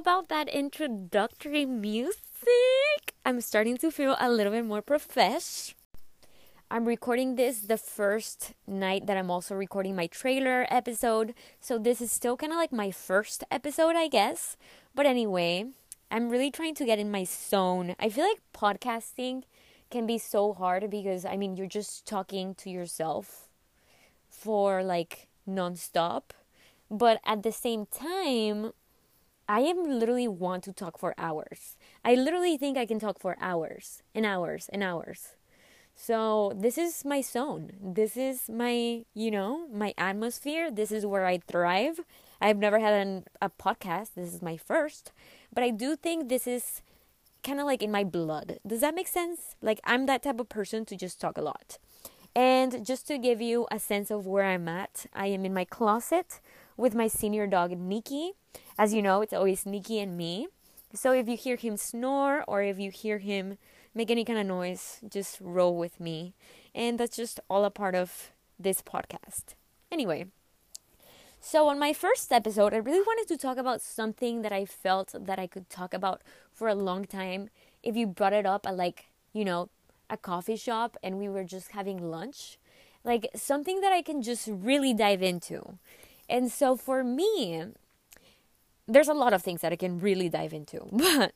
about that introductory music? I'm starting to feel a little bit more profesh. I'm recording this the first night that I'm also recording my trailer episode. So this is still kind of like my first episode, I guess. But anyway, I'm really trying to get in my zone. I feel like podcasting can be so hard because I mean, you're just talking to yourself for like nonstop. But at the same time, I am literally want to talk for hours. I literally think I can talk for hours and hours and hours. So this is my zone. This is my, you know, my atmosphere. This is where I thrive. I've never had an, a podcast. This is my first. But I do think this is kind of like in my blood. Does that make sense? Like I'm that type of person to just talk a lot. And just to give you a sense of where I'm at, I am in my closet with my senior dog, Nikki. As you know, it's always Nikki and me. So if you hear him snore or if you hear him make any kind of noise, just roll with me. And that's just all a part of this podcast. Anyway, so on my first episode, I really wanted to talk about something that I felt that I could talk about for a long time. If you brought it up at like, you know, a coffee shop and we were just having lunch, like something that I can just really dive into. And so for me, there's a lot of things that I can really dive into, but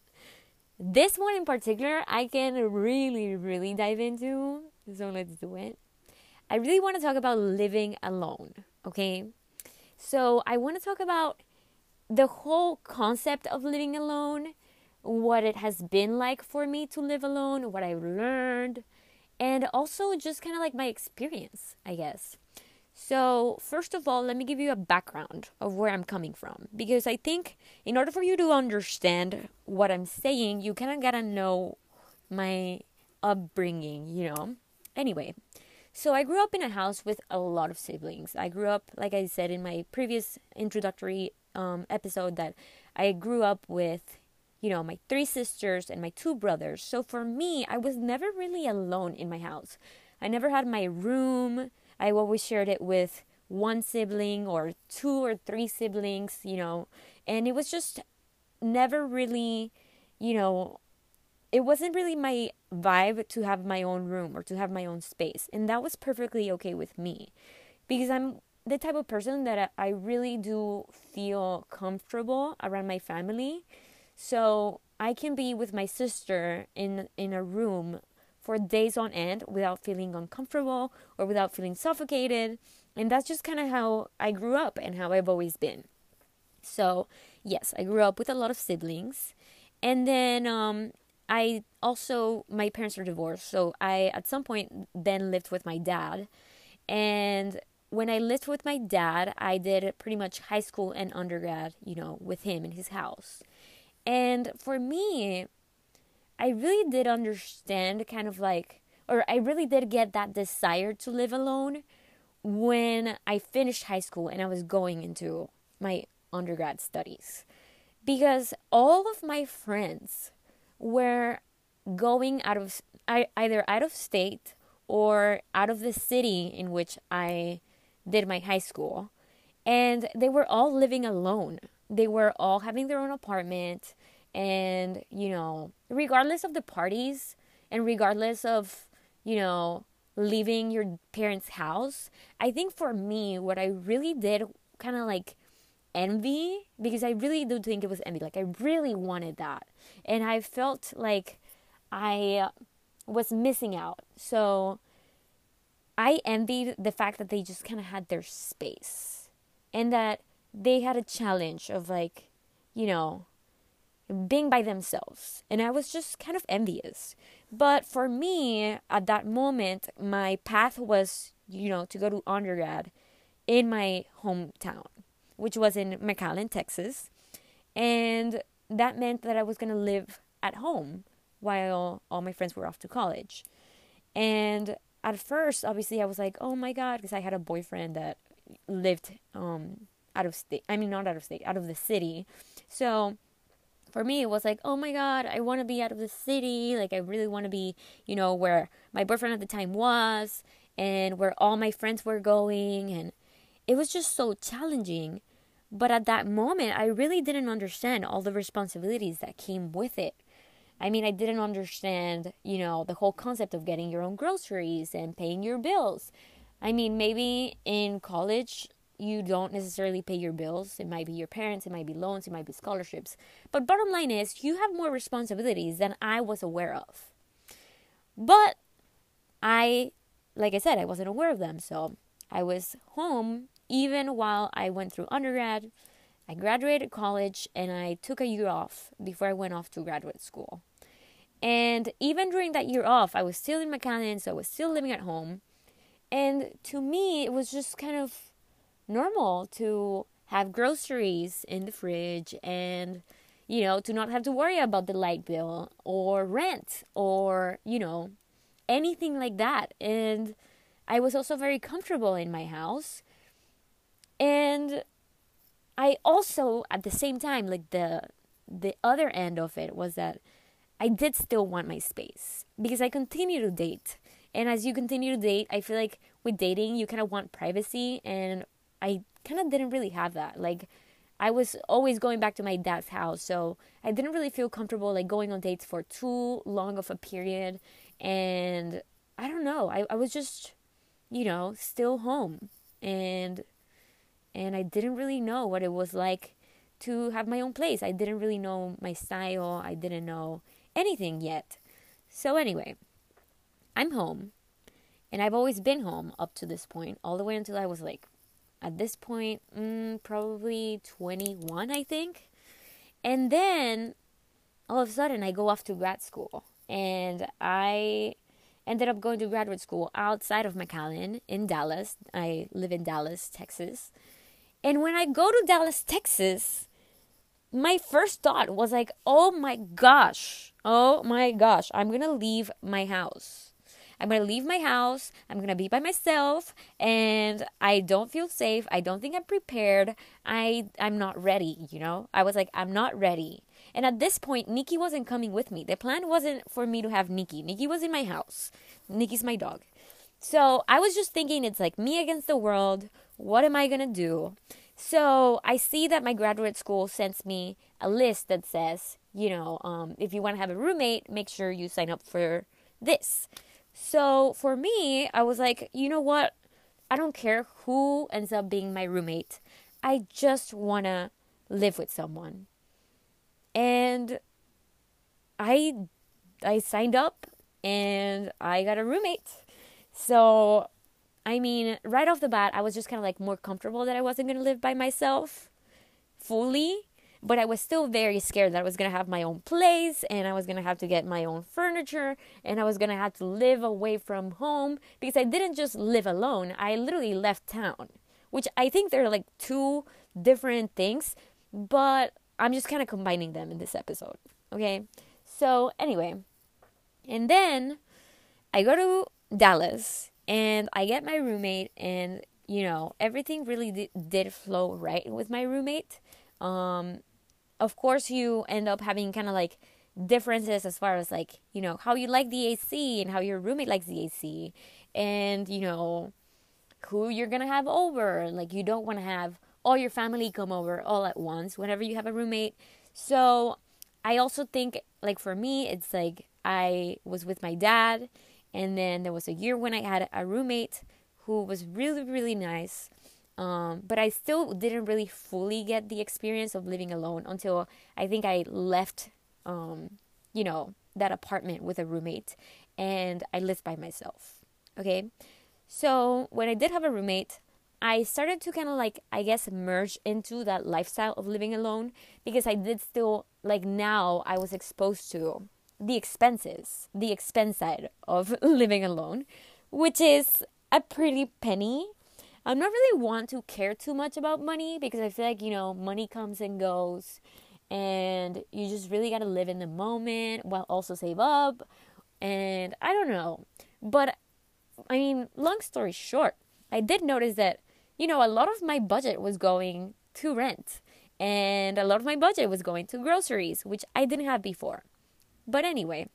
this one in particular, I can really, really dive into. So let's do it. I really want to talk about living alone, okay? So I want to talk about the whole concept of living alone, what it has been like for me to live alone, what I learned, and also just kind of like my experience, I guess. So, first of all, let me give you a background of where I'm coming from because I think in order for you to understand what I'm saying, you kind of got to know my upbringing, you know. Anyway, so I grew up in a house with a lot of siblings. I grew up, like I said in my previous introductory um, episode, that I grew up with, you know, my three sisters and my two brothers. So for me, I was never really alone in my house. I never had my room I always shared it with one sibling or two or three siblings, you know, and it was just never really, you know, it wasn't really my vibe to have my own room or to have my own space. And that was perfectly okay with me because I'm the type of person that I really do feel comfortable around my family. So I can be with my sister in in a room for days on end without feeling uncomfortable or without feeling suffocated. And that's just kind of how I grew up and how I've always been. So, yes, I grew up with a lot of siblings. And then um, I also, my parents are divorced. So I, at some point, then lived with my dad. And when I lived with my dad, I did pretty much high school and undergrad, you know, with him in his house. And for me, I really did understand kind of like, or I really did get that desire to live alone when I finished high school and I was going into my undergrad studies. Because all of my friends were going out of either out of state or out of the city in which I did my high school. And they were all living alone. They were all having their own apartment and you know regardless of the parties and regardless of you know leaving your parents house i think for me what i really did kind of like envy because i really do think it was envy like i really wanted that. And i felt like i uh, was missing out. So i envied the fact that they just kind of had their space and that they had a challenge of like you know being by themselves. And I was just kind of envious. But for me, at that moment, my path was, you know, to go to undergrad in my hometown, which was in McAllen, Texas. And that meant that I was going to live at home while all my friends were off to college. And at first, obviously, I was like, oh my God, because I had a boyfriend that lived um, out of state. I mean, not out of state, out of the city. So for me it was like oh my god i want to be out of the city like i really want to be you know where my boyfriend at the time was and where all my friends were going and it was just so challenging But at that moment, I really didn't understand all the responsibilities that came with it. I mean, I didn't understand, you know, the whole concept of getting your own groceries and paying your bills. I mean, maybe in college, you don't necessarily pay your bills. It might be your parents, it might be loans, it might be scholarships. But bottom line is, you have more responsibilities than I was aware of. But I, like I said, I wasn't aware of them. So I was home even while I went through undergrad. I graduated college and I took a year off before I went off to graduate school. And even during that year off, I was still in McAllen, so I was still living at home. And to me, it was just kind of normal to have groceries in the fridge and, you know, to not have to worry about the light bill or rent or, you know, anything like that. And I was also very comfortable in my house. And I also at the same time like the the other end of it was that I did still want my space because I continue to date. And as you continue to date, I feel like with dating you kind of want privacy and I kind of didn't really have that. Like I was always going back to my dad's house, so I didn't really feel comfortable like going on dates for too long of a period and I don't know. I, I was just, you know, still home and and I didn't really know what it was like to have my own place. I didn't really know my style. I didn't know anything yet. So anyway, I'm home. And I've always been home up to this point, all the way until I was like at this point, mm, probably 21, I think. And then all of a sudden, I go off to grad school. And I ended up going to graduate school outside of McAllen in Dallas. I live in Dallas, Texas. And when I go to Dallas, Texas, my first thought was like, oh my gosh, oh my gosh, I'm gonna leave my house. I'm gonna leave my house. I'm gonna be by myself, and I don't feel safe. I don't think I'm prepared. I I'm not ready. You know, I was like, I'm not ready. And at this point, Nikki wasn't coming with me. The plan wasn't for me to have Nikki. Nikki was in my house. Nikki's my dog. So I was just thinking, it's like me against the world. What am I gonna do? So I see that my graduate school sends me a list that says, you know, um, if you want to have a roommate, make sure you sign up for this. So for me, I was like, you know what? I don't care who ends up being my roommate. I just want to live with someone. And I I signed up and I got a roommate. So I mean, right off the bat, I was just kind of like more comfortable that I wasn't going to live by myself fully but I was still very scared that I was going to have my own place and I was going to have to get my own furniture and I was going to have to live away from home because I didn't just live alone. I literally left town, which I think they're like two different things, but I'm just kind of combining them in this episode. Okay? So, anyway, and then I go to Dallas and I get my roommate and you know, everything really did, did flow right with my roommate. Um, of course you end up having kind of like differences as far as like you know how you like the AC and how your roommate likes the AC and you know who you're gonna have over. Like you don't want to have all your family come over all at once whenever you have a roommate. So I also think like for me it's like I was with my dad and then there was a year when I had a roommate who was really really nice um, but I still didn't really fully get the experience of living alone until I think I left, um, you know, that apartment with a roommate and I lived by myself. Okay. So when I did have a roommate, I started to kind of like, I guess, merge into that lifestyle of living alone because I did still, like, now I was exposed to the expenses, the expense side of living alone, which is a pretty penny I'm not really want to care too much about money because I feel like, you know, money comes and goes and you just really got to live in the moment while also save up. And I don't know. But I mean, long story short, I did notice that, you know, a lot of my budget was going to rent and a lot of my budget was going to groceries, which I didn't have before. But anyway,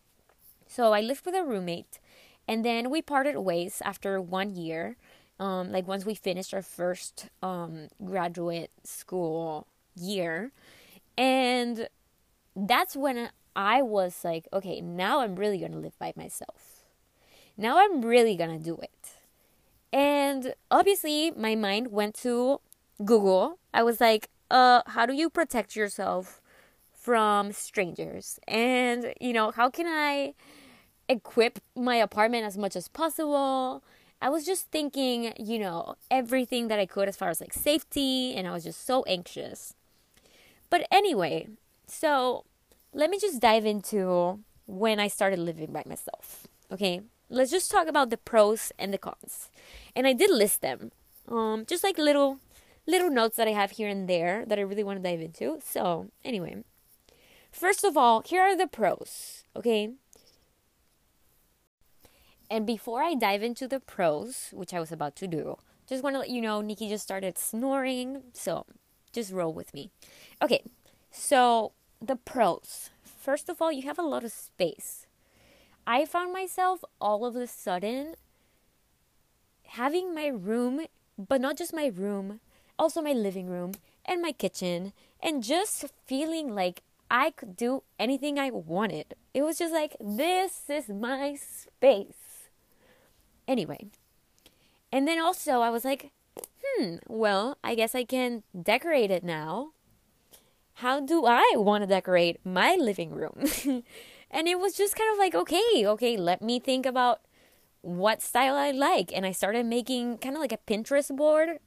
so I lived with a roommate and then we parted ways after one year Um, like once we finished our first um, graduate school year, and that's when I was like, okay, now I'm really gonna live by myself. Now I'm really gonna do it. And obviously, my mind went to Google. I was like, uh, how do you protect yourself from strangers? And, you know, how can I equip my apartment as much as possible? I was just thinking, you know, everything that I could as far as like safety, and I was just so anxious. But anyway, so let me just dive into when I started living by myself. Okay, let's just talk about the pros and the cons. And I did list them, um, just like little little notes that I have here and there that I really want to dive into. So anyway, first of all, here are the pros. Okay. And before I dive into the pros, which I was about to do, just want to let you know Nikki just started snoring, so just roll with me. Okay, so the pros. First of all, you have a lot of space. I found myself all of a sudden having my room, but not just my room, also my living room and my kitchen, and just feeling like I could do anything I wanted. It was just like, this is my space. Anyway, and then also I was like, hmm, well, I guess I can decorate it now. How do I want to decorate my living room? And it was just kind of like, okay, okay, let me think about what style I like. And I started making kind of like a Pinterest board.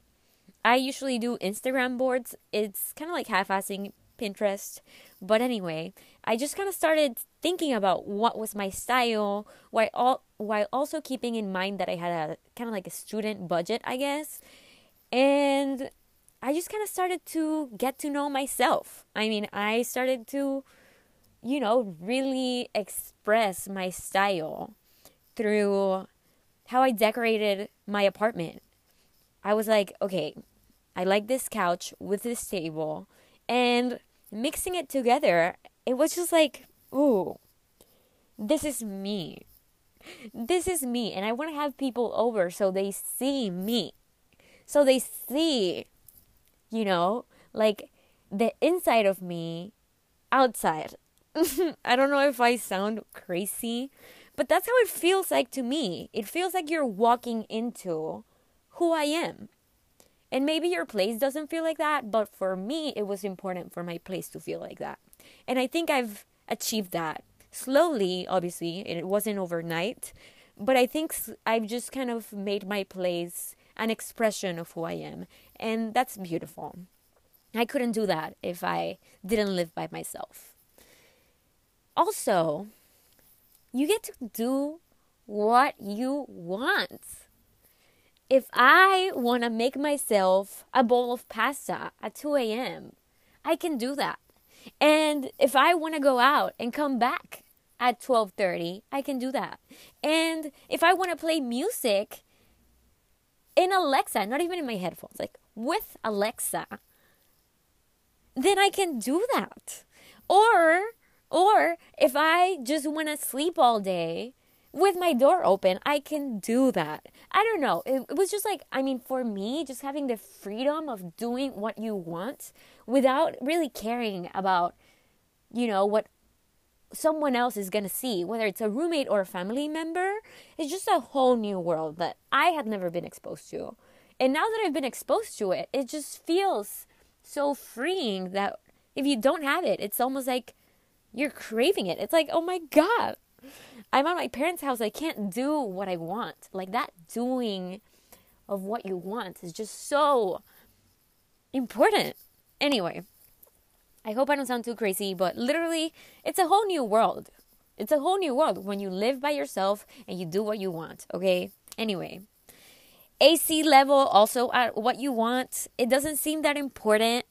I usually do Instagram boards. It's kind of like half assing Pinterest. But anyway, I just kind of started thinking about what was my style while, all, while also keeping in mind that I had a kind of like a student budget, I guess. And I just kind of started to get to know myself. I mean, I started to you know, really express my style through how I decorated my apartment. I was like, okay, I like this couch with this table, and mixing it together, it was just like, ooh, this is me. This is me, and I want to have people over so they see me. So they see, you know, like the inside of me outside. I don't know if I sound crazy, but that's how it feels like to me. It feels like you're walking into who I am. And maybe your place doesn't feel like that, but for me, it was important for my place to feel like that. And I think I've achieved that slowly, obviously. It wasn't overnight, but I think I've just kind of made my place an expression of who I am. And that's beautiful. I couldn't do that if I didn't live by myself also, you get to do what you want. If I want to make myself a bowl of pasta at 2 a.m., I can do that. And if I want to go out and come back at 12:30, I can do that. And if I want to play music in Alexa, not even in my headphones, like with Alexa, then I can do that. Or or if I just want to sleep all day with my door open, I can do that. I don't know. It, it, was just like, I mean, for me, just having the freedom of doing what you want without really caring about, you know, what someone else is going to see, whether it's a roommate or a family member, it's just a whole new world that I had never been exposed to. And now that I've been exposed to it, it just feels so freeing that if you don't have it, it's almost like you're craving it. It's like, oh my God, I'm at my parents' house. I can't do what I want. Like that doing of what you want is just so important. Anyway, I hope I don't sound too crazy, but literally, it's a whole new world. It's a whole new world when you live by yourself and you do what you want, okay? Anyway, AC level also at what you want. It doesn't seem that important,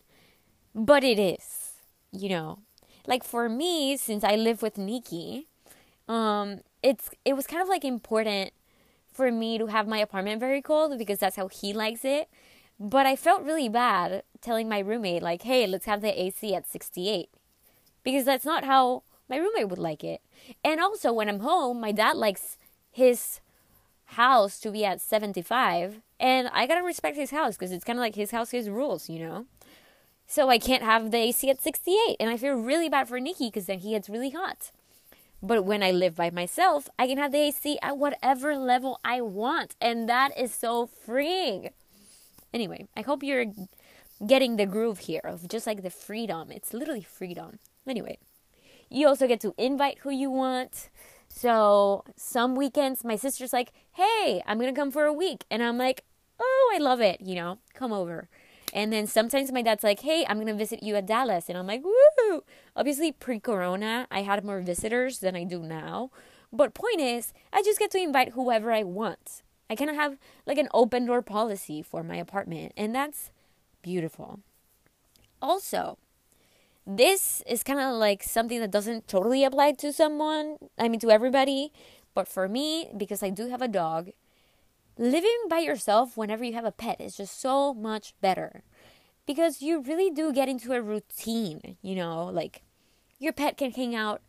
but it is, you know like for me, since I live with Nikki, um, it's it was kind of like important for me to have my apartment very cold because that's how he likes it. But I felt really bad telling my roommate like, "Hey, let's have the AC at 68." Because that's not how my roommate would like it. And also when I'm home, my dad likes his house to be at 75 And I gotta respect his house because it's kind of like his house, his rules, you know? So I can't have the AC at 68. And I feel really bad for Nikki because then he gets really hot. But when I live by myself, I can have the AC at whatever level I want. And that is so freeing. Anyway, I hope you're getting the groove here of just like the freedom. It's literally freedom. Anyway, you also get to invite who you want. So some weekends, my sister's like, hey, I'm going to come for a week. And I'm like, oh, I love it. You know, come over. And then sometimes my dad's like, hey, I'm going to visit you at Dallas. And I'm like, woo. Obviously, pre corona, I had more visitors than I do now. But point is, I just get to invite whoever I want. I kind of have like an open door policy for my apartment. And that's beautiful. Also, this is kind of like something that doesn't totally apply to someone, I mean, to everybody. But for me, because I do have a dog, living by yourself whenever you have a pet is just so much better. Because you really do get into a routine, you know, like your pet can hang out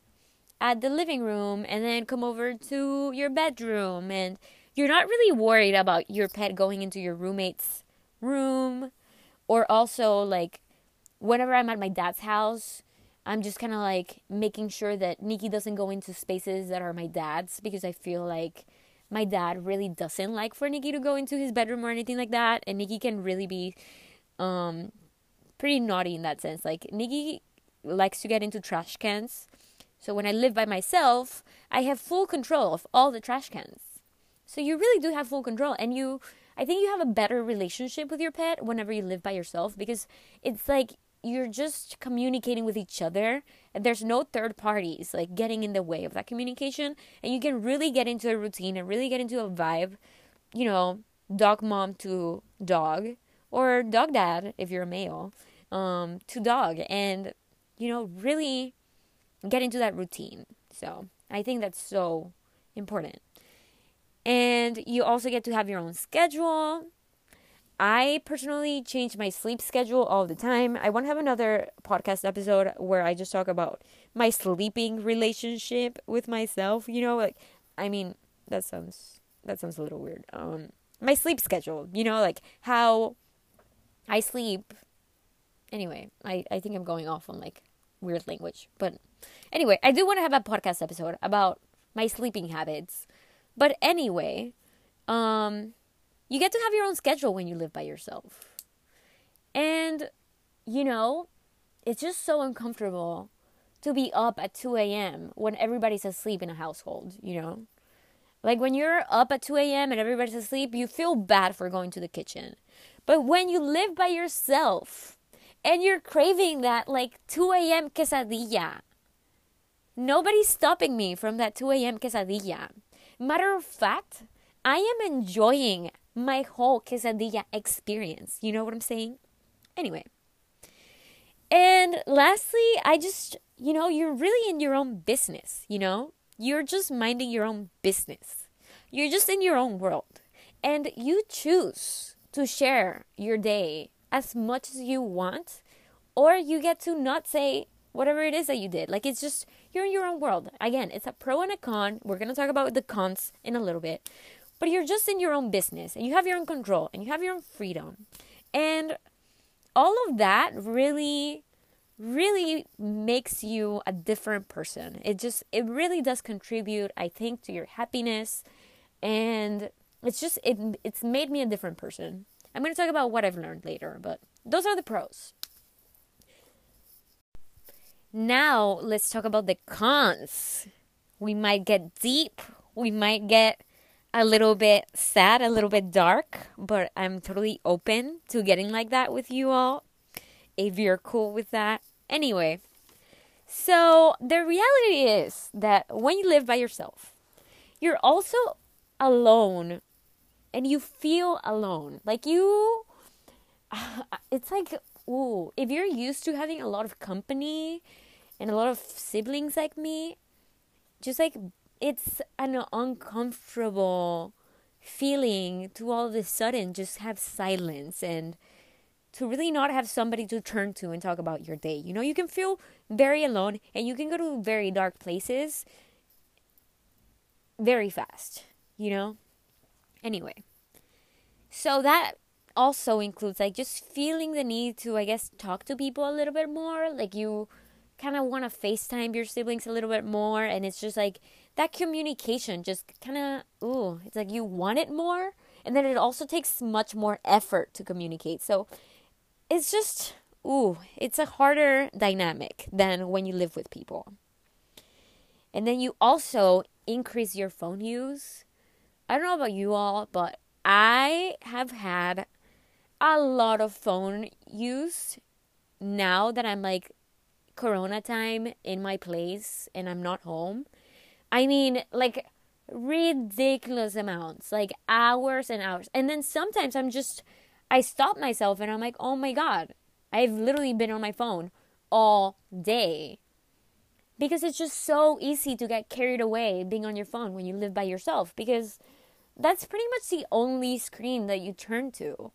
at the living room and then come over to your bedroom and you're not really worried about your pet going into your roommate's room or also like whenever I'm at my dad's house, I'm just kind of like making sure that Nikki doesn't go into spaces that are my dad's because I feel like my dad really doesn't like for Nikki to go into his bedroom or anything like that. And Nikki can really be um, pretty naughty in that sense. Like, Nikki likes to get into trash cans. So when I live by myself, I have full control of all the trash cans. So you really do have full control. And you, I think you have a better relationship with your pet whenever you live by yourself because it's like you're just communicating with each other and there's no third parties like getting in the way of that communication and you can really get into a routine and really get into a vibe you know dog mom to dog or dog dad if you're a male um, to dog and you know really get into that routine so i think that's so important and you also get to have your own schedule I personally change my sleep schedule all the time. I want to have another podcast episode where I just talk about my sleeping relationship with myself, you know, like I mean, that sounds that sounds a little weird. Um my sleep schedule, you know, like how I sleep. Anyway, I I think I'm going off on like weird language, but anyway, I do want to have a podcast episode about my sleeping habits. But anyway, um you get to have your own schedule when you live by yourself. And, you know, it's just so uncomfortable to be up at 2 a.m. when everybody's asleep in a household, you know? Like when you're up at 2 a.m. and everybody's asleep, you feel bad for going to the kitchen. But when you live by yourself and you're craving that like 2 a.m. quesadilla, nobody's stopping me from that 2 a.m. quesadilla. Matter of fact, I am enjoying my whole quesadilla experience. You know what I'm saying? Anyway. And lastly, I just, you know, you're really in your own business, you know? You're just minding your own business. You're just in your own world. And you choose to share your day as much as you want, or you get to not say whatever it is that you did. Like it's just, you're in your own world. Again, it's a pro and a con. We're going to talk about the cons in a little bit but you're just in your own business and you have your own control and you have your own freedom. And all of that really really makes you a different person. It just it really does contribute I think to your happiness and it's just it it's made me a different person. I'm going to talk about what I've learned later, but those are the pros. Now, let's talk about the cons. We might get deep, we might get a little bit sad, a little bit dark, but I'm totally open to getting like that with you all if you're cool with that. Anyway, so the reality is that when you live by yourself, you're also alone and you feel alone. Like you, it's like, ooh, if you're used to having a lot of company and a lot of siblings like me, just like it's an uncomfortable feeling to all of a sudden just have silence and to really not have somebody to turn to and talk about your day. You know, you can feel very alone and you can go to very dark places very fast, you know? Anyway, So that also includes like just feeling the need to, I guess, talk to people a little bit more. Like you kind of want to FaceTime your siblings a little bit more. And it's just like that communication just kind of, ooh, it's like you want it more. And then it also takes much more effort to communicate. So it's just, ooh, it's a harder dynamic than when you live with people. And then you also increase your phone use. I don't know about you all, but I have had a lot of phone use now that I'm like corona time in my place and I'm not home. I mean, like ridiculous amounts, like hours and hours. And then sometimes I'm just I stop myself and I'm like, "Oh my god, I've literally been on my phone all day." Because it's just so easy to get carried away being on your phone when you live by yourself because that's pretty much the only screen that you turn to.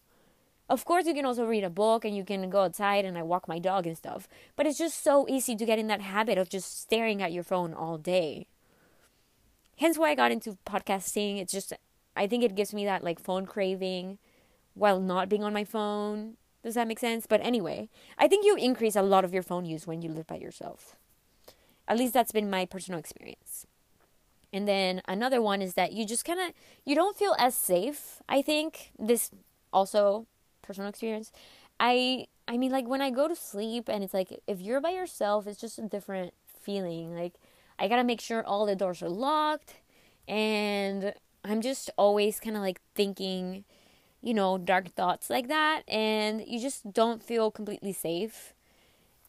Of course, you can also read a book and you can go outside and I walk my dog and stuff. But it's just so easy to get in that habit of just staring at your phone all day. Hence why I got into podcasting. It's just, I think it gives me that like phone craving while not being on my phone. Does that make sense? But anyway, I think you increase a lot of your phone use when you live by yourself. At least that's been my personal experience. And then another one is that you just kind of you don't feel as safe. I think this also personal experience. I I mean like when I go to sleep and it's like if you're by yourself, it's just a different feeling. Like I got to make sure all the doors are locked and I'm just always kind of like thinking, you know, dark thoughts like that and you just don't feel completely safe.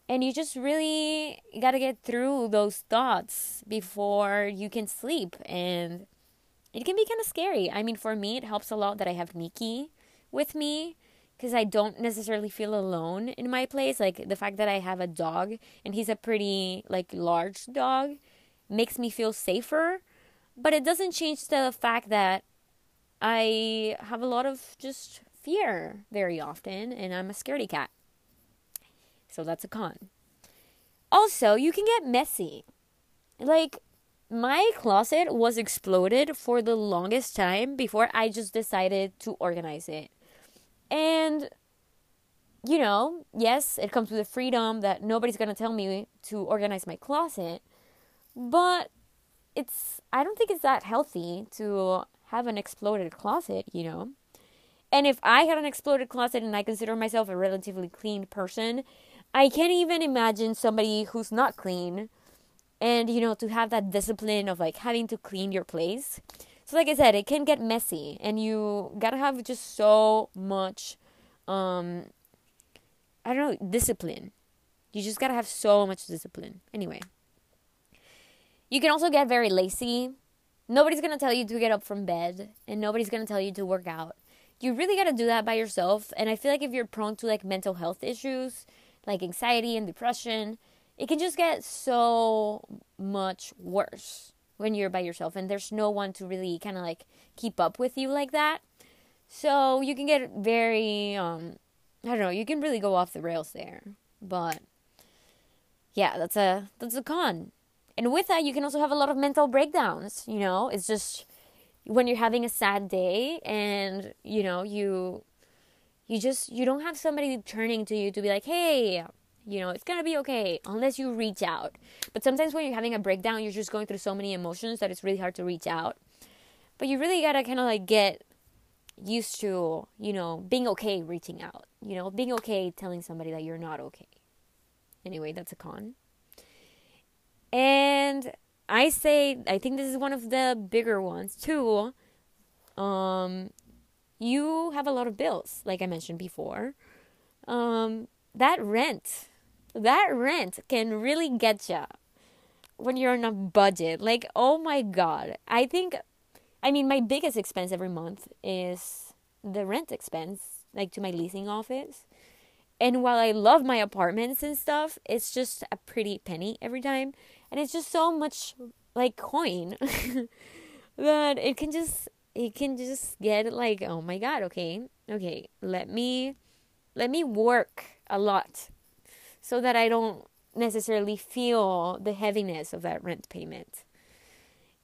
And you just really got to get through those thoughts before you can sleep and it can be kind of scary. I mean, for me, it helps a lot that I have Nikki with me because I don't necessarily feel alone in my place. Like the fact that I have a dog and he's a pretty like large dog makes me feel safer, but it doesn't change the fact that I have a lot of just fear very often and I'm a scaredy cat. So that's a con. Also, you can get messy. Like my closet was exploded for the longest time before I just decided to organize it. And, you know, yes, it comes with the freedom that nobody's going to tell me to organize my closet, but it's, I don't think it's that healthy to have an exploded closet, you know? And if I had an exploded closet and I consider myself a relatively clean person, I can't even imagine somebody who's not clean and, you know, to have that discipline of like having to clean your place. So, like I said, it can get messy, and you gotta have just so much, um, I don't know, discipline. You just gotta have so much discipline. Anyway, you can also get very lazy. Nobody's gonna tell you to get up from bed, and nobody's gonna tell you to work out. You really gotta do that by yourself. And I feel like if you're prone to like mental health issues, like anxiety and depression, it can just get so much worse when you're by yourself and there's no one to really kind of like keep up with you like that. So you can get very um I don't know, you can really go off the rails there. But yeah, that's a that's a con. And with that you can also have a lot of mental breakdowns, you know? It's just when you're having a sad day and you know, you you just you don't have somebody turning to you to be like, "Hey, you know, it's gonna be okay unless you reach out. But sometimes when you're having a breakdown, you're just going through so many emotions that it's really hard to reach out. But you really gotta kind of like get used to, you know, being okay reaching out, you know, being okay telling somebody that you're not okay. Anyway, that's a con. And I say, I think this is one of the bigger ones too. Um, you have a lot of bills, like I mentioned before. Um, that rent that rent can really get you when you're on a budget. Like, oh my god. I think, I mean, my biggest expense every month is the rent expense, like to my leasing office. And while I love my apartments and stuff, it's just a pretty penny every time. And it's just so much like coin that it can just it can just get like oh my god okay okay let me let me work a lot so that I don't necessarily feel the heaviness of that rent payment.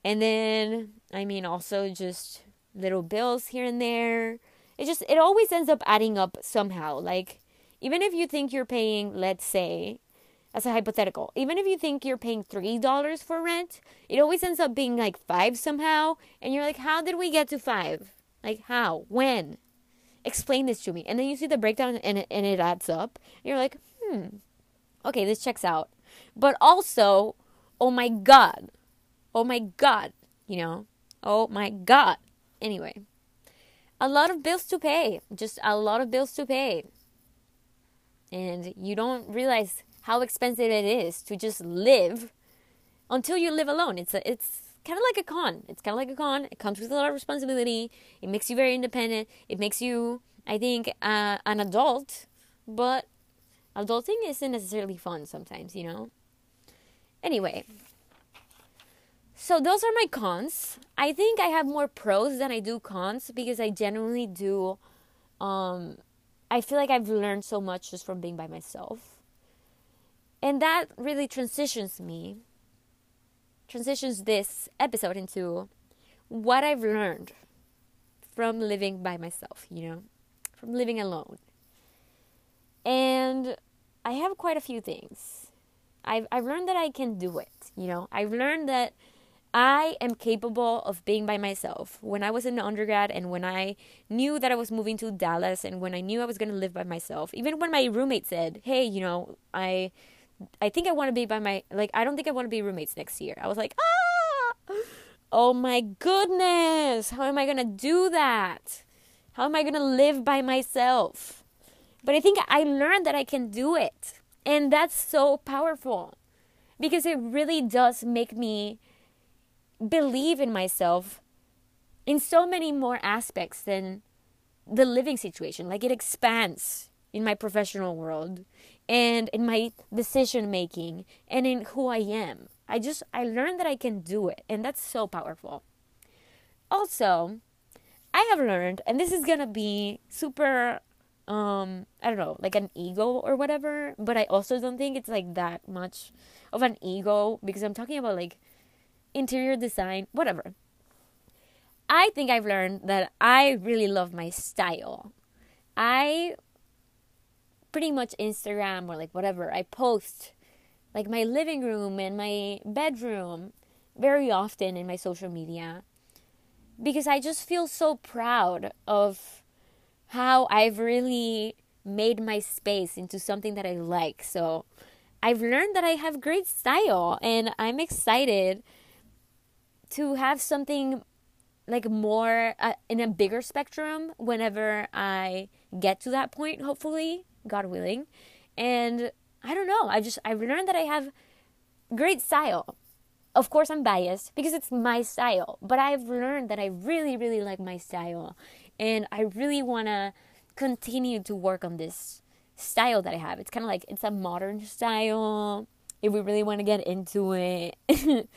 And then, I mean, also just little bills here and there. it just it always ends up adding up somehow. Like even if you think you're paying, let's say, as a hypothetical, even if you think you're paying three dollars for rent, it always ends up being like five somehow, and you're like, how did we get to five? Like how? When? Explain this to me. And then you see the breakdown and it, and it adds up. And you're like, hmm, okay, this checks out. But also, oh my god, oh my god, you know, oh my god. Anyway, a lot of bills to pay, just a lot of bills to pay. And you don't realize how expensive it is to just live until you live alone. It's a, it's kind of like a con. It's kind of like a con. It comes with a lot of responsibility. It makes you very independent. It makes you, I think, uh, an adult. But adulting isn't necessarily fun sometimes, you know. Anyway, so those are my cons. I think I have more pros than I do cons because I genuinely do. Um, I feel like I've learned so much just from being by myself. And that really transitions me, transitions this episode into what I've learned from living by myself, you know, from living alone. And I have quite a few things. I've, I've learned that I can do it, you know, I've learned that I am capable of being by myself. When I was in undergrad and when I knew that I was moving to Dallas and when I knew I was going to live by myself, even when my roommate said, "Hey, you know, I I think I want to be by my like I don't think I want to be roommates next year." I was like, "Ah! Oh my goodness. How am I going to do that? How am I going to live by myself?" But I think I learned that I can do it. And that's so powerful because it really does make me believe in myself in so many more aspects than the living situation. Like it expands in my professional world and in my decision making and in who I am. I just I learned that I can do it and that's so powerful. Also, I have learned and this is going to be super um I don't know, like an ego or whatever, but I also don't think it's like that much of an ego because I'm talking about like interior design, whatever. I think I've learned that I really love my style. I pretty much Instagram or like whatever, I post like my living room and my bedroom very often in my social media because I just feel so proud of how I've really made my space into something that I like. So I've learned that I have great style and I'm excited to have something like more uh, in a bigger spectrum whenever I get to that point, hopefully, God willing. And I don't know, I just, I've learned that I have great style. Of course, I'm biased because it's my style, but I've learned that I really, really like my style. And I really want to continue to work on this style that I have. It's kind of like, it's a modern style. If we really want to get into it,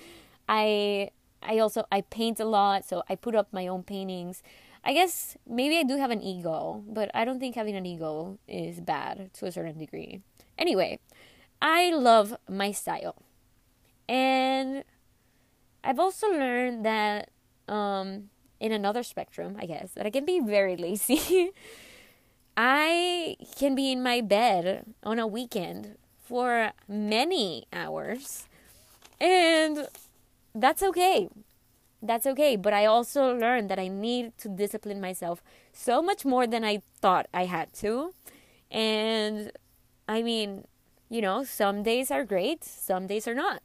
I I also I paint a lot, so I put up my own paintings. I guess maybe I do have an ego, but I don't think having an ego is bad to a certain degree. Anyway, I love my style. And I've also learned that um, in another spectrum, I guess, that I can be very lazy. I can be in my bed on a weekend for many hours and that's okay. That's okay. But I also learned that I need to discipline myself so much more than I thought I had to. And I mean, you know, some days are great, some days are not.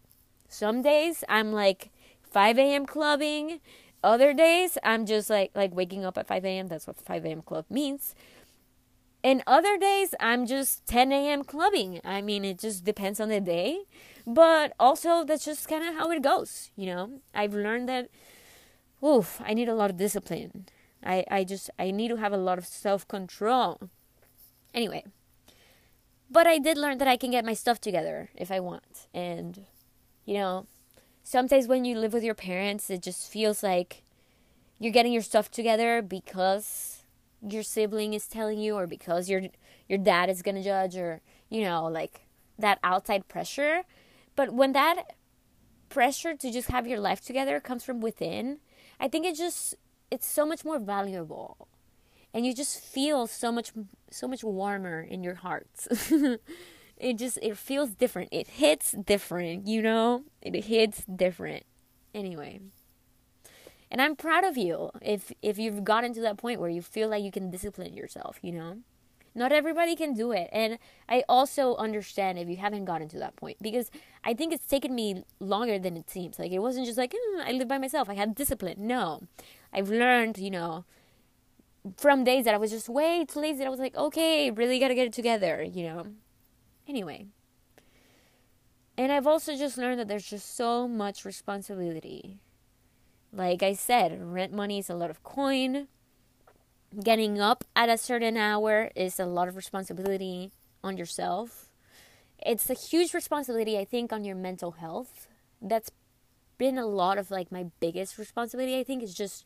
Some days I'm like 5 a.m. clubbing. Other days I'm just like like waking up at 5 a.m. That's what 5 a.m. club means. And other days I'm just 10 a.m. clubbing. I mean, it just depends on the day. But also, that's just kind of how it goes, you know? I've learned that, oof, I need a lot of discipline. I, I just, I need to have a lot of self control. Anyway, but I did learn that I can get my stuff together if I want. And, you know, sometimes when you live with your parents, it just feels like you're getting your stuff together because your sibling is telling you or because your your dad is going to judge or you know like that outside pressure but when that pressure to just have your life together comes from within, I think it just it's so much more valuable. and you just feel so much so much warmer in your hearts. it just it feels different. It hits different, you know? It hits different. Anyway. And I'm proud of you if if you've gotten to that point where you feel like you can discipline yourself, you know? Not everybody can do it. And I also understand if you haven't gotten to that point because I think it's taken me longer than it seems. Like it wasn't just like, mm, I live by myself. I had discipline. No. I've learned, you know, from days that I was just way too lazy. I was like, okay, really got to get it together, you know? Anyway. And I've also just learned that there's just so much responsibility. Like I said, rent money is a lot of coin getting up at a certain hour is a lot of responsibility on yourself. It's a huge responsibility, I think, on your mental health. That's been a lot of like my biggest responsibility, I think, is just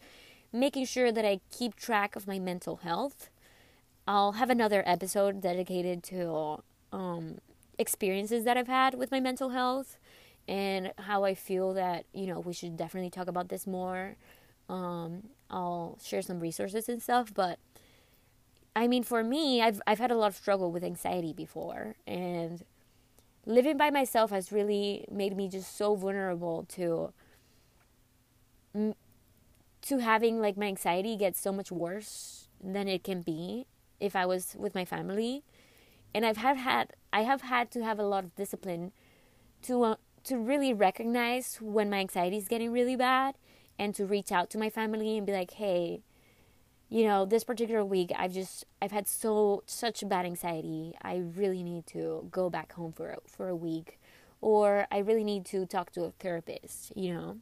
making sure that I keep track of my mental health. I'll have another episode dedicated to um, experiences that I've had with my mental health and how I feel that, you know, we should definitely talk about this more. Um, I'll share some resources and stuff, but I mean, for me, I've I've had a lot of struggle with anxiety before, and living by myself has really made me just so vulnerable to to having like my anxiety get so much worse than it can be if I was with my family, and I've have had I have had to have a lot of discipline to uh, to really recognize when my anxiety is getting really bad and to reach out to my family and be like, hey, you know, this particular week I've just I've had so such bad anxiety. I really need to go back home for for a week or I really need to talk to a therapist, you know.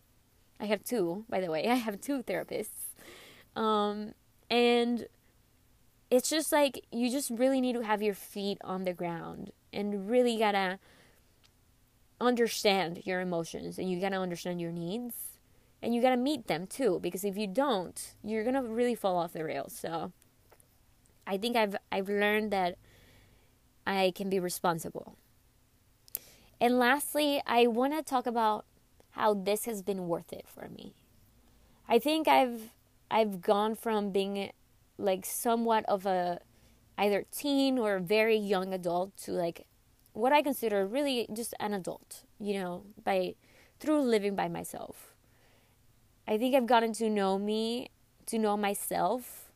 I have two, by the way. I have two therapists. Um and it's just like you just really need to have your feet on the ground and really got to understand your emotions and you got to understand your needs and you got to meet them too because if you don't you're to really fall off the rails. So i think i've i've learned that i can be responsible. And lastly i want to talk about how this has been worth it for me. I think i've i've gone from being like somewhat of a either teen or very young adult to like what i consider really just an adult you know by through living by myself I think I've gotten to know me, to know myself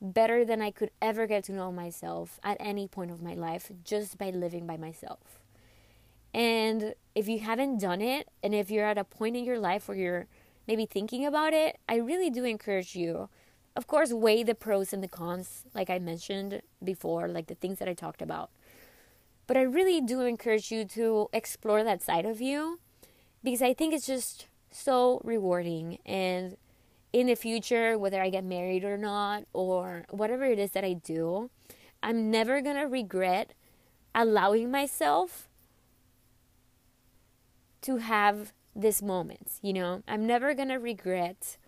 better than I could ever get to know myself at any point of my life just by living by myself. And if you haven't done it, and if you're at a point in your life where you're maybe thinking about it, I really do encourage you. Of course, weigh the pros and the cons, like I mentioned before, like the things that I talked about. But I really do encourage you to explore that side of you because I think it's just so rewarding and in the future whether i get married or not or whatever it is that i do i'm never going to regret allowing myself to have this moments you know i'm never going to regret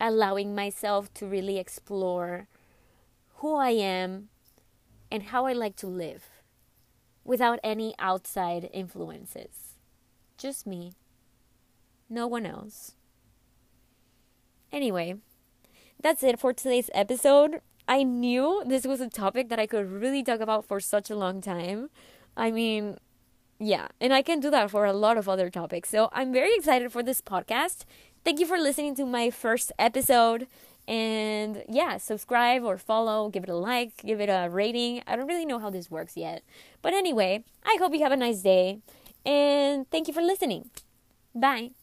allowing myself to really explore who i am and how i like to live without any outside influences just me no one else. Anyway, that's it for today's episode. I knew this was a topic that I could really talk about for such a long time. I mean, yeah, and I can do that for a lot of other topics. So I'm very excited for this podcast. Thank you for listening to my first episode. And yeah, subscribe or follow, give it a like, give it a rating. I don't really know how this works yet. But anyway, I hope you have a nice day. And thank you for listening. Bye.